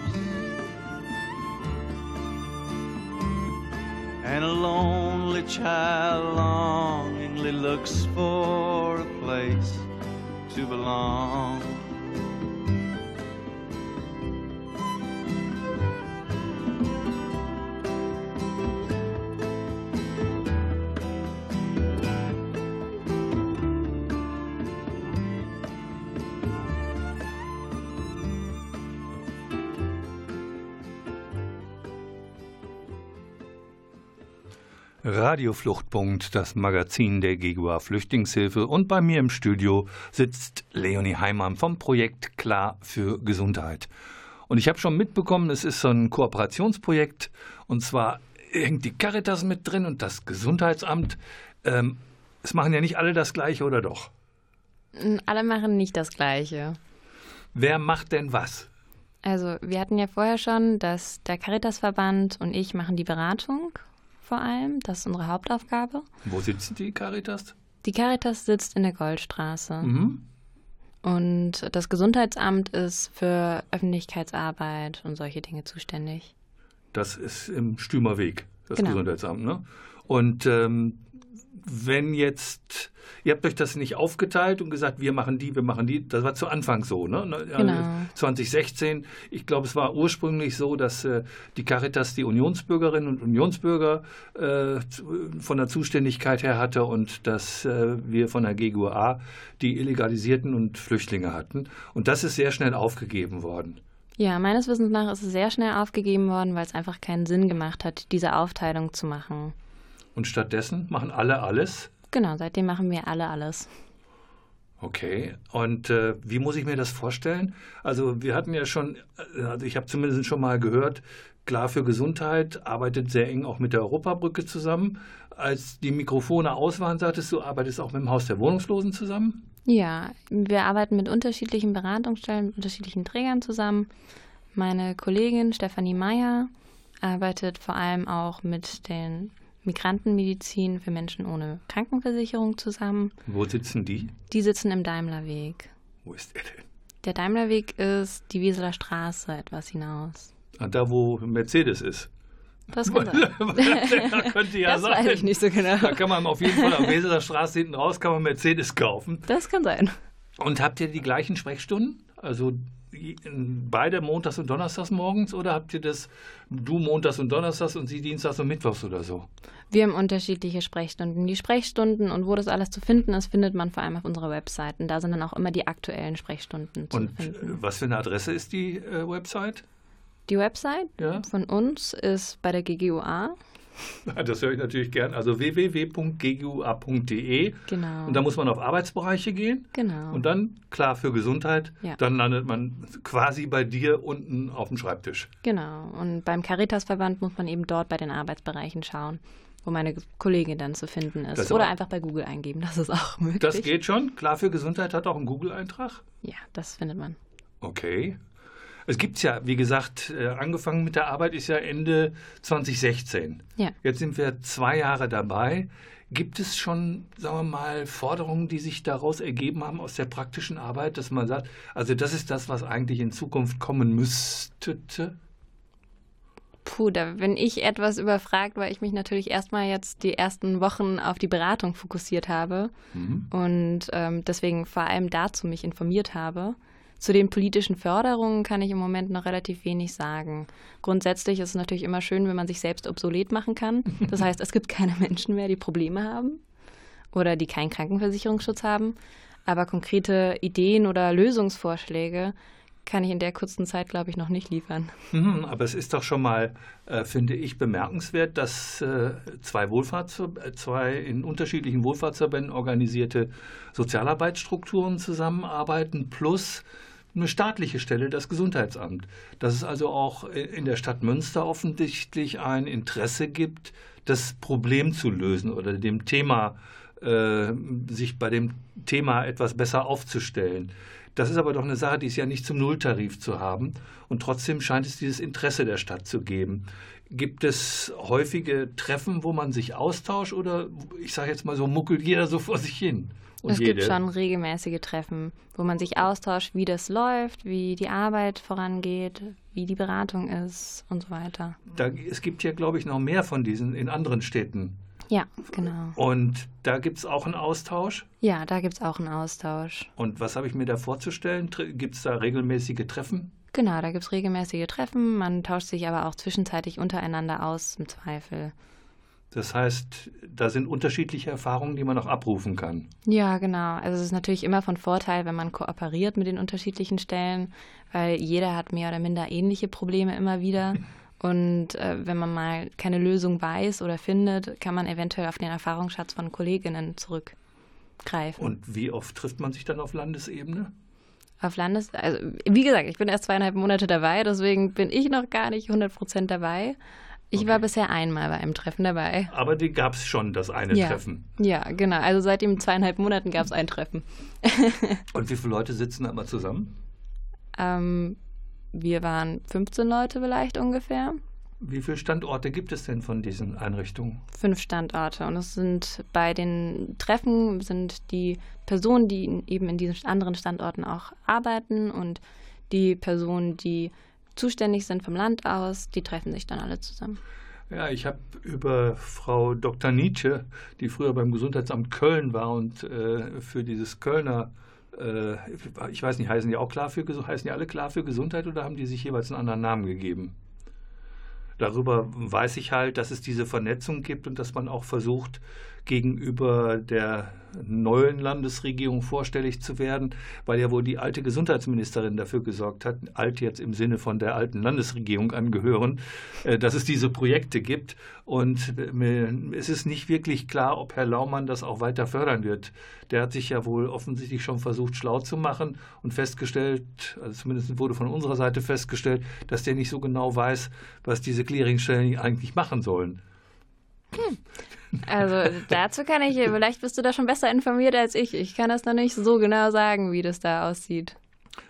And a lonely child longingly looks for a place to belong. Radiofluchtpunkt, das Magazin der GEGUA Flüchtlingshilfe. Und bei mir im Studio sitzt Leonie Heimann vom Projekt Klar für Gesundheit. Und ich habe schon mitbekommen, es ist so ein Kooperationsprojekt. Und zwar hängt die Caritas mit drin und das Gesundheitsamt. Ähm, es machen ja nicht alle das Gleiche, oder doch? Alle machen nicht das Gleiche. Wer macht denn was? Also, wir hatten ja vorher schon, dass der Caritasverband und ich machen die Beratung vor allem. Das ist unsere Hauptaufgabe. Wo sitzt die Caritas? Die Caritas sitzt in der Goldstraße. Mhm. Und das Gesundheitsamt ist für Öffentlichkeitsarbeit und solche Dinge zuständig. Das ist im Stümerweg, das genau. Gesundheitsamt, ne? Und ähm, wenn jetzt, ihr habt euch das nicht aufgeteilt und gesagt, wir machen die, wir machen die, das war zu Anfang so, ne? Genau. 2016, ich glaube, es war ursprünglich so, dass äh, die Caritas die Unionsbürgerinnen und Unionsbürger äh, von der Zuständigkeit her hatte und dass äh, wir von der GGUA die Illegalisierten und Flüchtlinge hatten. Und das ist sehr schnell aufgegeben worden. Ja, meines Wissens nach ist es sehr schnell aufgegeben worden, weil es einfach keinen Sinn gemacht hat, diese Aufteilung zu machen. Und stattdessen machen alle alles? Genau, seitdem machen wir alle alles. Okay, und äh, wie muss ich mir das vorstellen? Also wir hatten ja schon, äh, also ich habe zumindest schon mal gehört, Klar für Gesundheit arbeitet sehr eng auch mit der Europabrücke zusammen. Als die Mikrofone aus waren, sagtest du, arbeitest auch mit dem Haus der Wohnungslosen zusammen? Ja, wir arbeiten mit unterschiedlichen Beratungsstellen, mit unterschiedlichen Trägern zusammen. Meine Kollegin Stefanie Meyer arbeitet vor allem auch mit den Migrantenmedizin für Menschen ohne Krankenversicherung zusammen. Wo sitzen die? Die sitzen im Daimlerweg. Wo ist der denn? Der Daimlerweg ist die Wieseler Straße etwas hinaus. Ah, da, wo Mercedes ist. Das kann sein. das könnte ja das sein. weiß ich nicht so genau. Da kann man auf jeden Fall am Weseler Straße hinten raus kann man Mercedes kaufen. Das kann sein. Und habt ihr die gleichen Sprechstunden? Also beide montags und donnerstags morgens oder habt ihr das du montags und donnerstags und sie dienstags und mittwochs oder so? Wir haben unterschiedliche Sprechstunden. Die Sprechstunden und wo das alles zu finden ist, findet man vor allem auf unserer Website. Und da sind dann auch immer die aktuellen Sprechstunden zu und finden. Und was für eine Adresse ist die äh, Website? Die Website ja? von uns ist bei der GGUA Das höre ich natürlich gern. Also www.ggua.de. Genau. Und da muss man auf Arbeitsbereiche gehen. Genau. Und dann, klar, für Gesundheit, Ja. dann landet man quasi bei dir unten auf dem Schreibtisch. Genau. Und beim Caritasverband muss man eben dort bei den Arbeitsbereichen schauen, wo meine Kollegin dann zu finden ist. Das Oder einfach bei Google eingeben. Das ist auch möglich. Das geht schon. Klar, für Gesundheit hat auch einen Google-Eintrag. Ja, das findet man. Okay. Es gibt ja, wie gesagt, äh, angefangen mit der Arbeit ist ja Ende 2016. Ja. Jetzt sind wir zwei Jahre dabei. Gibt es schon, sagen wir mal, Forderungen, die sich daraus ergeben haben aus der praktischen Arbeit, dass man sagt, also das ist das, was eigentlich in Zukunft kommen müsste? Puh, da bin ich etwas überfragt, weil ich mich natürlich erstmal jetzt die ersten Wochen auf die Beratung fokussiert habe mhm. und ähm, deswegen vor allem dazu mich informiert habe. Zu den politischen Förderungen kann ich im Moment noch relativ wenig sagen. Grundsätzlich ist es natürlich immer schön, wenn man sich selbst obsolet machen kann. Das heißt, es gibt keine Menschen mehr, die Probleme haben oder die keinen Krankenversicherungsschutz haben. Aber konkrete Ideen oder Lösungsvorschläge kann ich in der kurzen Zeit, glaube ich, noch nicht liefern. Mhm, aber es ist doch schon mal, äh, finde ich, bemerkenswert, dass äh, zwei, Wohlfahrts zwei in unterschiedlichen Wohlfahrtsverbänden organisierte Sozialarbeitsstrukturen zusammenarbeiten, plus eine staatliche Stelle, das Gesundheitsamt. Dass es also auch in der Stadt Münster offensichtlich ein Interesse gibt, das Problem zu lösen oder dem Thema, äh, sich bei dem Thema etwas besser aufzustellen. Das ist aber doch eine Sache, die ist ja nicht zum Nulltarif zu haben. Und trotzdem scheint es dieses Interesse der Stadt zu geben. Gibt es häufige Treffen, wo man sich austauscht oder ich sage jetzt mal so, muckelt jeder so vor sich hin? Es jede? gibt schon regelmäßige Treffen, wo man sich austauscht, wie das läuft, wie die Arbeit vorangeht, wie die Beratung ist und so weiter. Da, es gibt ja, glaube ich, noch mehr von diesen in anderen Städten. Ja, genau. Und da gibt es auch einen Austausch? Ja, da gibt es auch einen Austausch. Und was habe ich mir da vorzustellen? Gibt es da regelmäßige Treffen? Genau, da gibt es regelmäßige Treffen. Man tauscht sich aber auch zwischenzeitlich untereinander aus, im Zweifel. Das heißt, da sind unterschiedliche Erfahrungen, die man noch abrufen kann. Ja, genau. Also es ist natürlich immer von Vorteil, wenn man kooperiert mit den unterschiedlichen Stellen, weil jeder hat mehr oder minder ähnliche Probleme immer wieder. Und äh, wenn man mal keine Lösung weiß oder findet, kann man eventuell auf den Erfahrungsschatz von Kolleginnen zurückgreifen. Und wie oft trifft man sich dann auf Landesebene? Auf Landes, also wie gesagt, ich bin erst zweieinhalb Monate dabei, deswegen bin ich noch gar nicht 100 Prozent dabei. Ich okay. war bisher einmal bei einem Treffen dabei. Aber die gab es schon, das eine ja. Treffen. Ja, genau. Also seit den zweieinhalb Monaten gab es ein Treffen. Und wie viele Leute sitzen da immer zusammen? Ähm, wir waren 15 Leute vielleicht ungefähr. Wie viele Standorte gibt es denn von diesen Einrichtungen? Fünf Standorte. Und es sind bei den Treffen sind die Personen, die eben in diesen anderen Standorten auch arbeiten und die Personen, die zuständig sind vom Land aus, die treffen sich dann alle zusammen. Ja, ich habe über Frau Dr. Nietzsche, die früher beim Gesundheitsamt Köln war und äh, für dieses Kölner äh, ich weiß nicht, heißen die auch klar für heißen die alle klar für Gesundheit oder haben die sich jeweils einen anderen Namen gegeben? Darüber weiß ich halt, dass es diese Vernetzung gibt und dass man auch versucht, gegenüber der neuen Landesregierung vorstellig zu werden, weil ja wohl die alte Gesundheitsministerin dafür gesorgt hat, alt jetzt im Sinne von der alten Landesregierung angehören, äh, dass es diese Projekte gibt. Und äh, es ist nicht wirklich klar, ob Herr Laumann das auch weiter fördern wird. Der hat sich ja wohl offensichtlich schon versucht, schlau zu machen und festgestellt, also zumindest wurde von unserer Seite festgestellt, dass der nicht so genau weiß, was diese Clearingstellen eigentlich machen sollen. Hm. Also dazu kann ich, vielleicht bist du da schon besser informiert als ich. Ich kann das noch nicht so genau sagen, wie das da aussieht.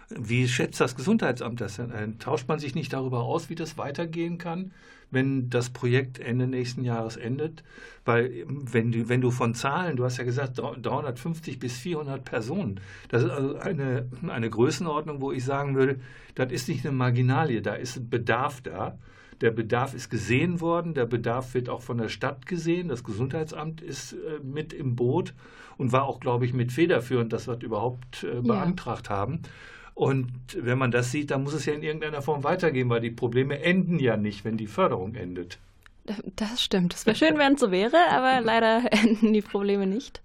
Wie schätzt das Gesundheitsamt das denn? Tauscht man sich nicht darüber aus, wie das weitergehen kann, wenn das Projekt Ende nächsten Jahres endet? Weil wenn du, wenn du von Zahlen, du hast ja gesagt 350 bis 400 Personen, das ist also eine, eine Größenordnung, wo ich sagen würde, das ist nicht eine Marginalie, da ist Bedarf da. Der Bedarf ist gesehen worden, der Bedarf wird auch von der Stadt gesehen, das Gesundheitsamt ist äh, mit im Boot und war auch, glaube ich, mit federführend, dass wir das überhaupt äh, beantragt ja. haben. Und wenn man das sieht, dann muss es ja in irgendeiner Form weitergehen, weil die Probleme enden ja nicht, wenn die Förderung endet. Das stimmt. Es wäre schön, wenn es so wäre, aber leider enden die Probleme nicht.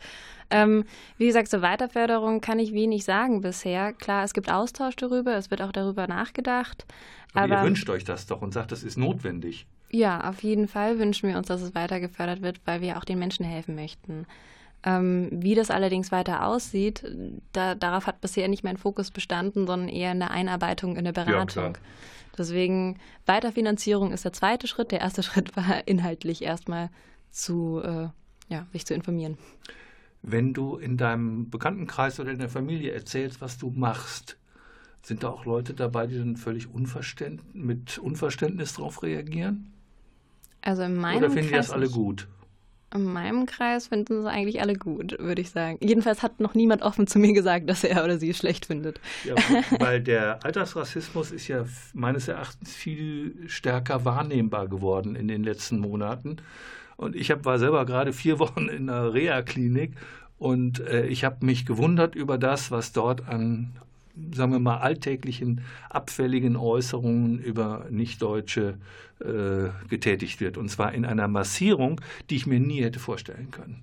Ähm, wie gesagt, zur Weiterförderung kann ich wenig sagen bisher. Klar, es gibt Austausch darüber, es wird auch darüber nachgedacht. Aber, aber ihr wünscht euch das doch und sagt, das ist notwendig. Ja, auf jeden Fall wünschen wir uns, dass es weiter gefördert wird, weil wir auch den Menschen helfen möchten. Ähm, wie das allerdings weiter aussieht, da, darauf hat bisher nicht mein Fokus bestanden, sondern eher in der Einarbeitung in der Beratung. Ja, Deswegen Weiterfinanzierung ist der zweite Schritt. Der erste Schritt war inhaltlich erstmal zu, äh, ja, sich zu informieren. Wenn du in deinem Bekanntenkreis oder in der Familie erzählst, was du machst, sind da auch Leute dabei, die dann völlig unverständ mit Unverständnis darauf reagieren? Also in meinem Oder finden die das alle gut? In meinem Kreis finden es eigentlich alle gut, würde ich sagen. Jedenfalls hat noch niemand offen zu mir gesagt, dass er oder sie es schlecht findet. Ja, weil der Alltagsrassismus ist ja meines Erachtens viel stärker wahrnehmbar geworden in den letzten Monaten. Und ich hab, war selber gerade vier Wochen in einer Reha-Klinik und äh, ich habe mich gewundert über das, was dort an sagen wir mal, alltäglichen, abfälligen Äußerungen über Nichtdeutsche äh, getätigt wird. Und zwar in einer Massierung, die ich mir nie hätte vorstellen können.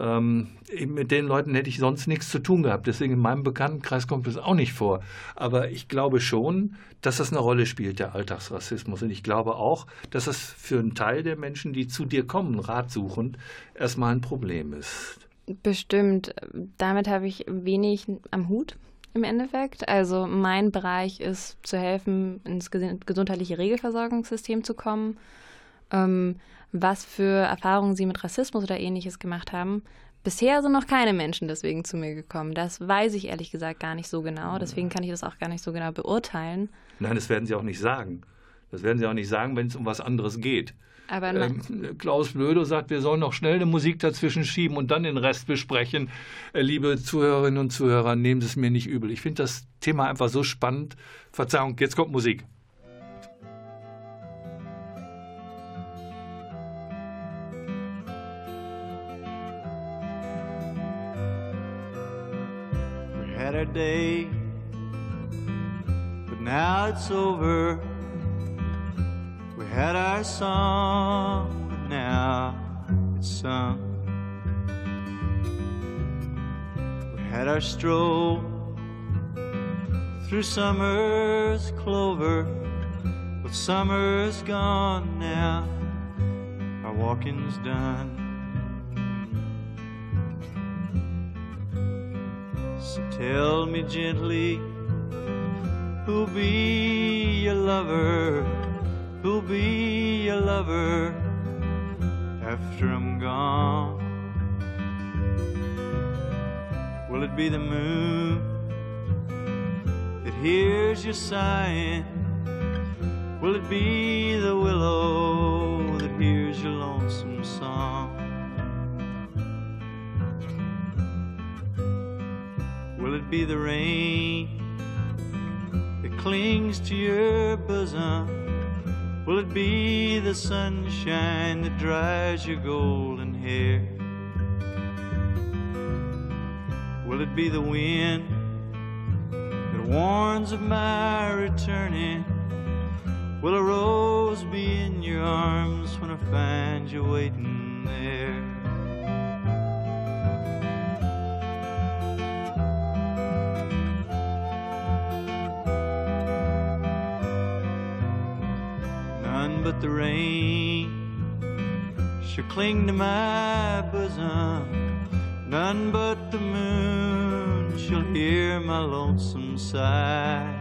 Ähm, mit den Leuten hätte ich sonst nichts zu tun gehabt. Deswegen in meinem Bekanntenkreis kommt das auch nicht vor. Aber ich glaube schon, dass das eine Rolle spielt, der Alltagsrassismus. Und ich glaube auch, dass das für einen Teil der Menschen, die zu dir kommen, ratsuchend, erstmal ein Problem ist. Bestimmt. Damit habe ich wenig am Hut im Endeffekt. Also mein Bereich ist zu helfen, ins gesundheitliche Regelversorgungssystem zu kommen. Ähm, was für Erfahrungen sie mit Rassismus oder ähnliches gemacht haben. Bisher sind noch keine Menschen deswegen zu mir gekommen. Das weiß ich ehrlich gesagt gar nicht so genau. Deswegen kann ich das auch gar nicht so genau beurteilen. Nein, das werden sie auch nicht sagen. Das werden sie auch nicht sagen, wenn es um was anderes geht. Aber ähm, Klaus Blödo sagt, wir sollen noch schnell eine Musik dazwischen schieben und dann den Rest besprechen. Äh, liebe Zuhörerinnen und Zuhörer, nehmen Sie es mir nicht übel. Ich finde das Thema einfach so spannend. Verzeihung, jetzt kommt Musik. Day, but now it's over. We had our song, but now it's sung. We had our stroll through summer's clover, but summer's gone now. Our walking's done. Tell me gently, who'll be your lover? who'll be your lover after I'm gone? Will it be the moon that hears you sighing? Will it be the willow that hears your lonesome song? Will it be the rain that clings to your bosom? Will it be the sunshine that dries your golden hair? Will it be the wind that warns of my returning? Will a rose be in your arms when I find you waiting there? But the rain shall cling to my bosom. None but the moon shall hear my lonesome sigh.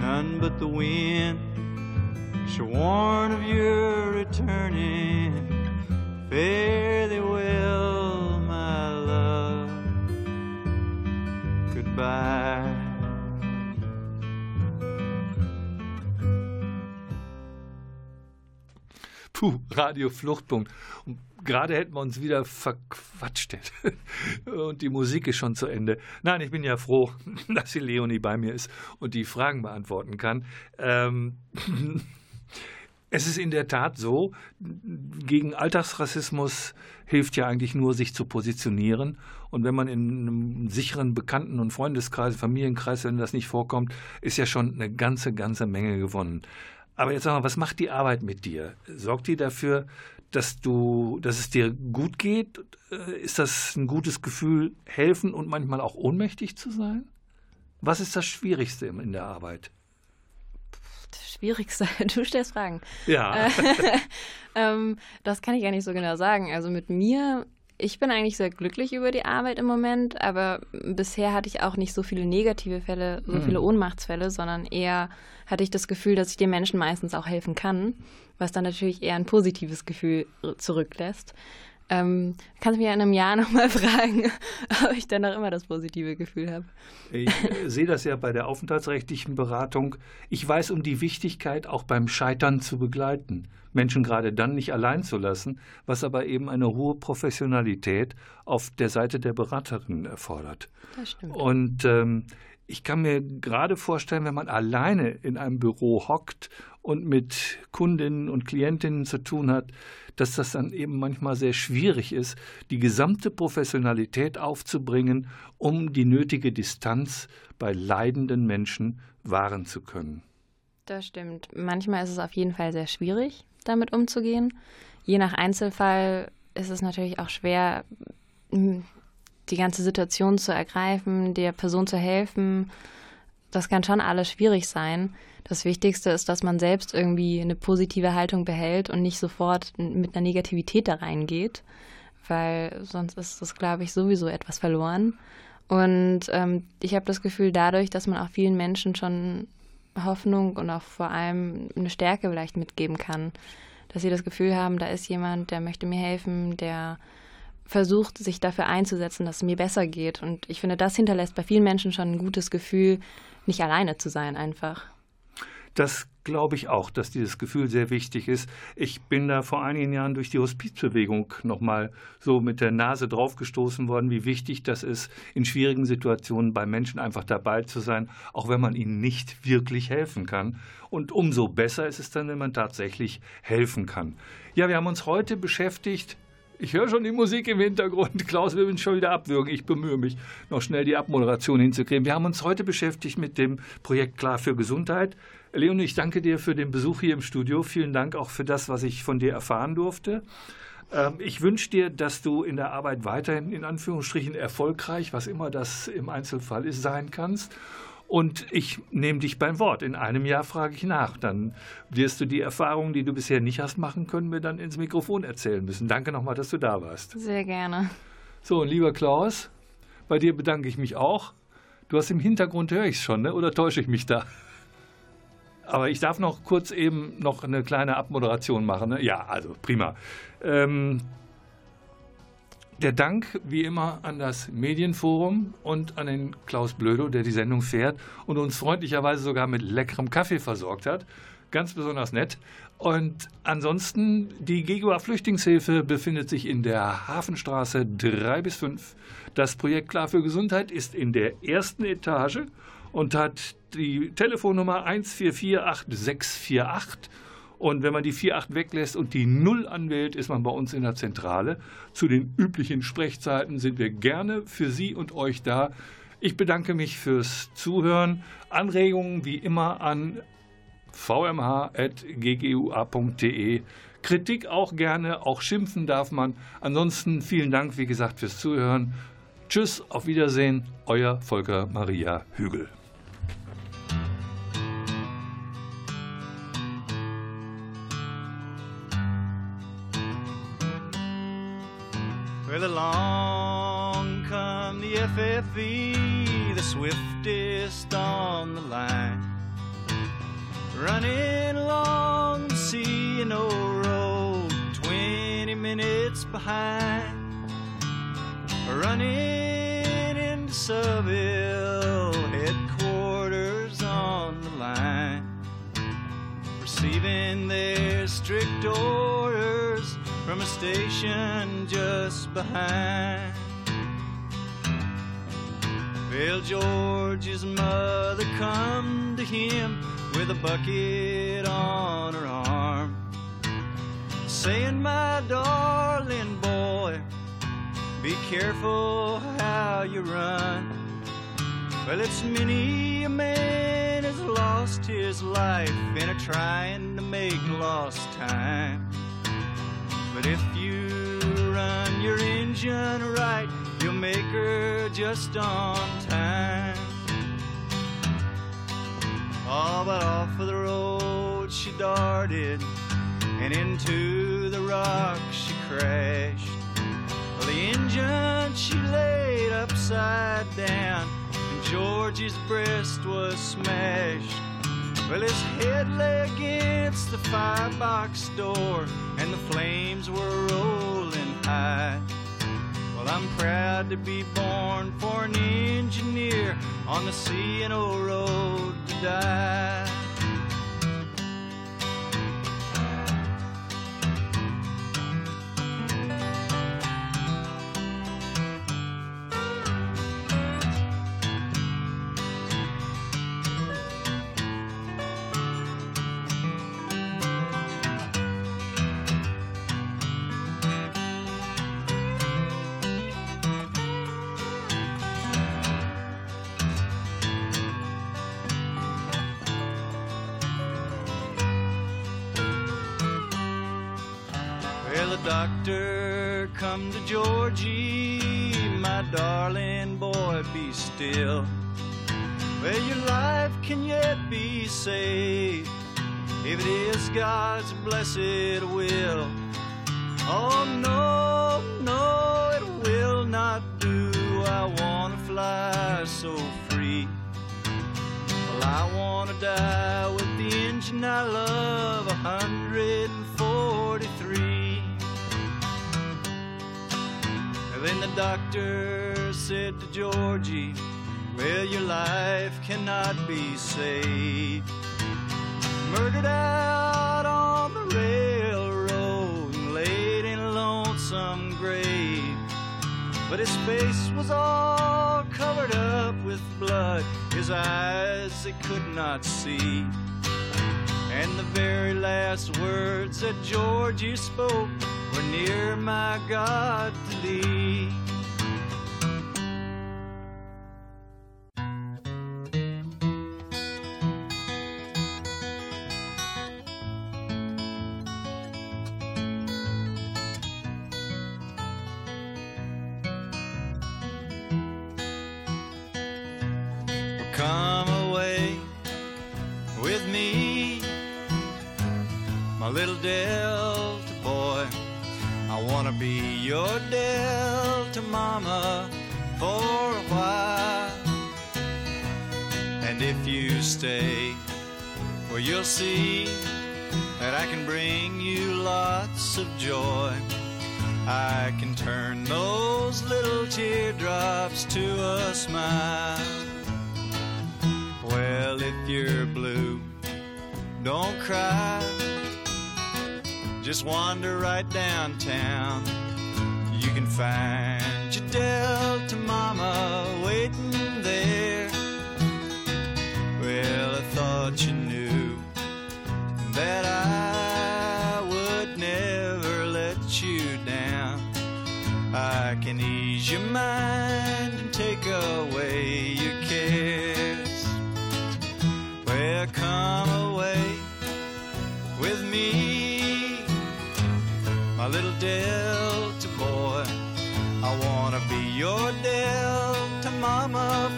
None but the wind shall warn of your returning. Fare Puh, Radio Fluchtpunkt. Und gerade hätten wir uns wieder verquatscht. Und die Musik ist schon zu Ende. Nein, ich bin ja froh, dass die Leonie bei mir ist und die Fragen beantworten kann. Ähm, es ist in der Tat so, gegen Alltagsrassismus hilft ja eigentlich nur, sich zu positionieren. Und wenn man in einem sicheren Bekannten- und Freundeskreis, Familienkreis, wenn das nicht vorkommt, ist ja schon eine ganze, ganze Menge gewonnen. Aber jetzt sag mal, was macht die Arbeit mit dir? Sorgt die dafür, dass du, dass es dir gut geht? Äh, ist das ein gutes Gefühl, helfen und manchmal auch ohnmächtig zu sein? Was ist das Schwierigste in der Arbeit? Das Schwierigste, du stellst Fragen. Ja. ähm, das kann ich gar nicht so genau sagen. Also mit mir ich bin eigentlich sehr glücklich über die Arbeit im Moment, aber bisher hatte ich auch nicht so viele negative Fälle, so viele hm. Ohnmachtsfälle, sondern eher hatte ich das Gefühl, dass ich den Menschen meistens auch helfen kann, was dann natürlich eher ein positives Gefühl zurücklässt. Ähm, kannst mich ja in einem Jahr nochmal fragen, ob ich dann noch immer das positive Gefühl habe. Ich sehe das ja bei der aufenthaltsrechtlichen Beratung. Ich weiß um die Wichtigkeit, auch beim Scheitern zu begleiten. Menschen gerade dann nicht allein zu lassen, was aber eben eine hohe Professionalität auf der Seite der Beraterin erfordert. Das stimmt. Und ähm, ich kann mir gerade vorstellen, wenn man alleine in einem Büro hockt und mit Kundinnen und Klientinnen zu tun hat, dass das dann eben manchmal sehr schwierig ist, die gesamte Professionalität aufzubringen, um die nötige Distanz bei leidenden Menschen wahren zu können. Das stimmt. Manchmal ist es auf jeden Fall sehr schwierig, damit umzugehen. Je nach Einzelfall ist es natürlich auch schwer, die ganze Situation zu ergreifen, der Person zu helfen. Das kann schon alles schwierig sein. Das Wichtigste ist, dass man selbst irgendwie eine positive Haltung behält und nicht sofort mit einer Negativität da reingeht, weil sonst ist das, glaube ich, sowieso etwas verloren. Und ähm, ich habe das Gefühl, dadurch, dass man auch vielen Menschen schon Hoffnung und auch vor allem eine Stärke vielleicht mitgeben kann, dass sie das Gefühl haben, da ist jemand, der möchte mir helfen, der versucht, sich dafür einzusetzen, dass es mir besser geht. Und ich finde, das hinterlässt bei vielen Menschen schon ein gutes Gefühl, nicht alleine zu sein einfach. Das glaube ich auch, dass dieses Gefühl sehr wichtig ist. Ich bin da vor einigen Jahren durch die Hospizbewegung nochmal so mit der Nase draufgestoßen worden, wie wichtig das ist, in schwierigen Situationen bei Menschen einfach dabei zu sein, auch wenn man ihnen nicht wirklich helfen kann. Und umso besser ist es dann, wenn man tatsächlich helfen kann. Ja, wir haben uns heute beschäftigt ich höre schon die Musik im Hintergrund. Klaus will mich schon wieder abwürgen. Ich bemühe mich, noch schnell die Abmoderation hinzukriegen. Wir haben uns heute beschäftigt mit dem Projekt Klar für Gesundheit. Leonie, ich danke dir für den Besuch hier im Studio. Vielen Dank auch für das, was ich von dir erfahren durfte. Ähm, ich wünsche dir, dass du in der Arbeit weiterhin in Anführungsstrichen erfolgreich, was immer das im Einzelfall ist, sein kannst. Und ich nehme dich beim Wort. In einem Jahr frage ich nach. Dann wirst du die Erfahrungen, die du bisher nicht hast machen können, mir dann ins Mikrofon erzählen müssen. Danke nochmal, dass du da warst. Sehr gerne. So, und lieber Klaus, bei dir bedanke ich mich auch. Du hast im Hintergrund, höre ich es schon, ne? oder täusche ich mich da? Aber ich darf noch kurz eben noch eine kleine Abmoderation machen. Ne? Ja, also prima. Ähm, der Dank wie immer an das Medienforum und an den Klaus Blödo, der die Sendung fährt und uns freundlicherweise sogar mit leckerem Kaffee versorgt hat. Ganz besonders nett. Und ansonsten, die GEGUA Flüchtlingshilfe befindet sich in der Hafenstraße 3 bis 5. Das Projekt Klar für Gesundheit ist in der ersten Etage und hat die Telefonnummer 1448648 und wenn man die 4.8 weglässt und die 0 anwählt, ist man bei uns in der Zentrale. Zu den üblichen Sprechzeiten sind wir gerne für Sie und euch da. Ich bedanke mich fürs Zuhören. Anregungen wie immer an vmh.ggua.de. Kritik auch gerne, auch schimpfen darf man. Ansonsten vielen Dank, wie gesagt, fürs Zuhören. Tschüss, auf Wiedersehen, euer Volker Maria Hügel. Well, along come the FFE, the swiftest on the line. Running along the C&O road, 20 minutes behind. Running into Seville, headquarters on the line. Receiving their strict orders from a station just behind. Well, George's mother come to him with a bucket on her arm, saying, My darling boy, be careful how you run. Well, it's many a man has lost his life in a trying to make lost time. But if you your engine right, you'll make her just on time. Oh, but off of the road she darted, and into the rock she crashed. Well, the engine she laid upside down, and Georgie's breast was smashed. Well, his head lay against the firebox door, and the flames were rolling high. Well, I'm proud to be born for an engineer on the C&O road to die. Doctor, come to Georgie, my darling boy, be still. Well, your life can yet be saved if it is God's blessed will. Oh, no, no, it will not do. I want to fly so free. Well, I want to die with the engine I love, 143. The doctor said to Georgie, Well, your life cannot be saved. Murdered out on the railroad and laid in a lonesome grave. But his face was all covered up with blood, his eyes they could not see. And the very last words that Georgie spoke were near my God to thee. If you stay, well, you'll see that I can bring you lots of joy. I can turn those little teardrops to a smile. Well, if you're blue, don't cry. Just wander right downtown. You can find your Delta mama that I would never let you down. I can ease your mind and take away your cares. Well, come away with me, my little Delta boy. I wanna be your Delta mama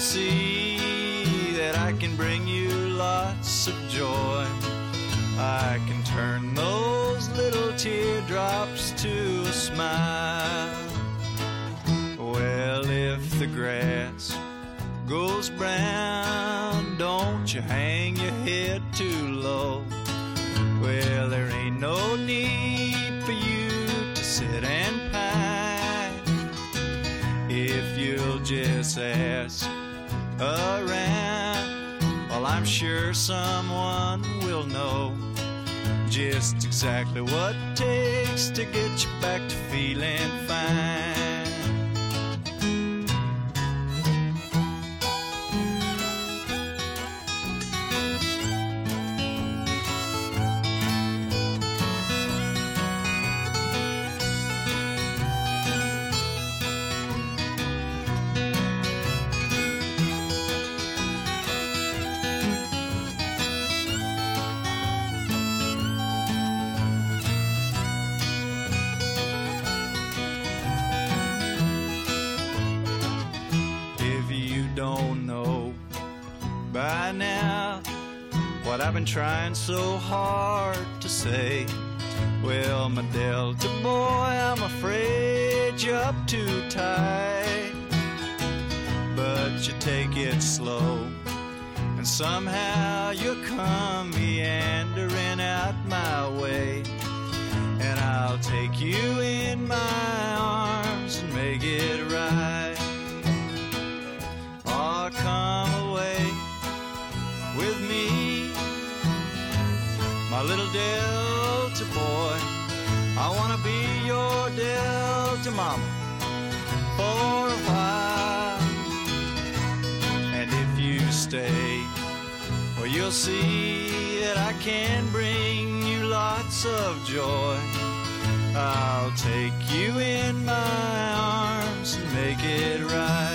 see that I can bring you lots of joy. I can turn those little teardrops to a smile. Well, if the grass goes brown, don't you hang your head too low. Well, there ain't no need for you to sit and pine if you'll just ask around. Well, I'm sure someone will know just exactly what it takes to get you back to feeling fine. Trying so hard to say, well, my Delta boy, I'm afraid you're up too tight. But you take it slow, and somehow you'll come meandering out my way. And I'll take you in my stay, well, you'll see that I can bring you lots of joy. I'll take you in my arms and make it right.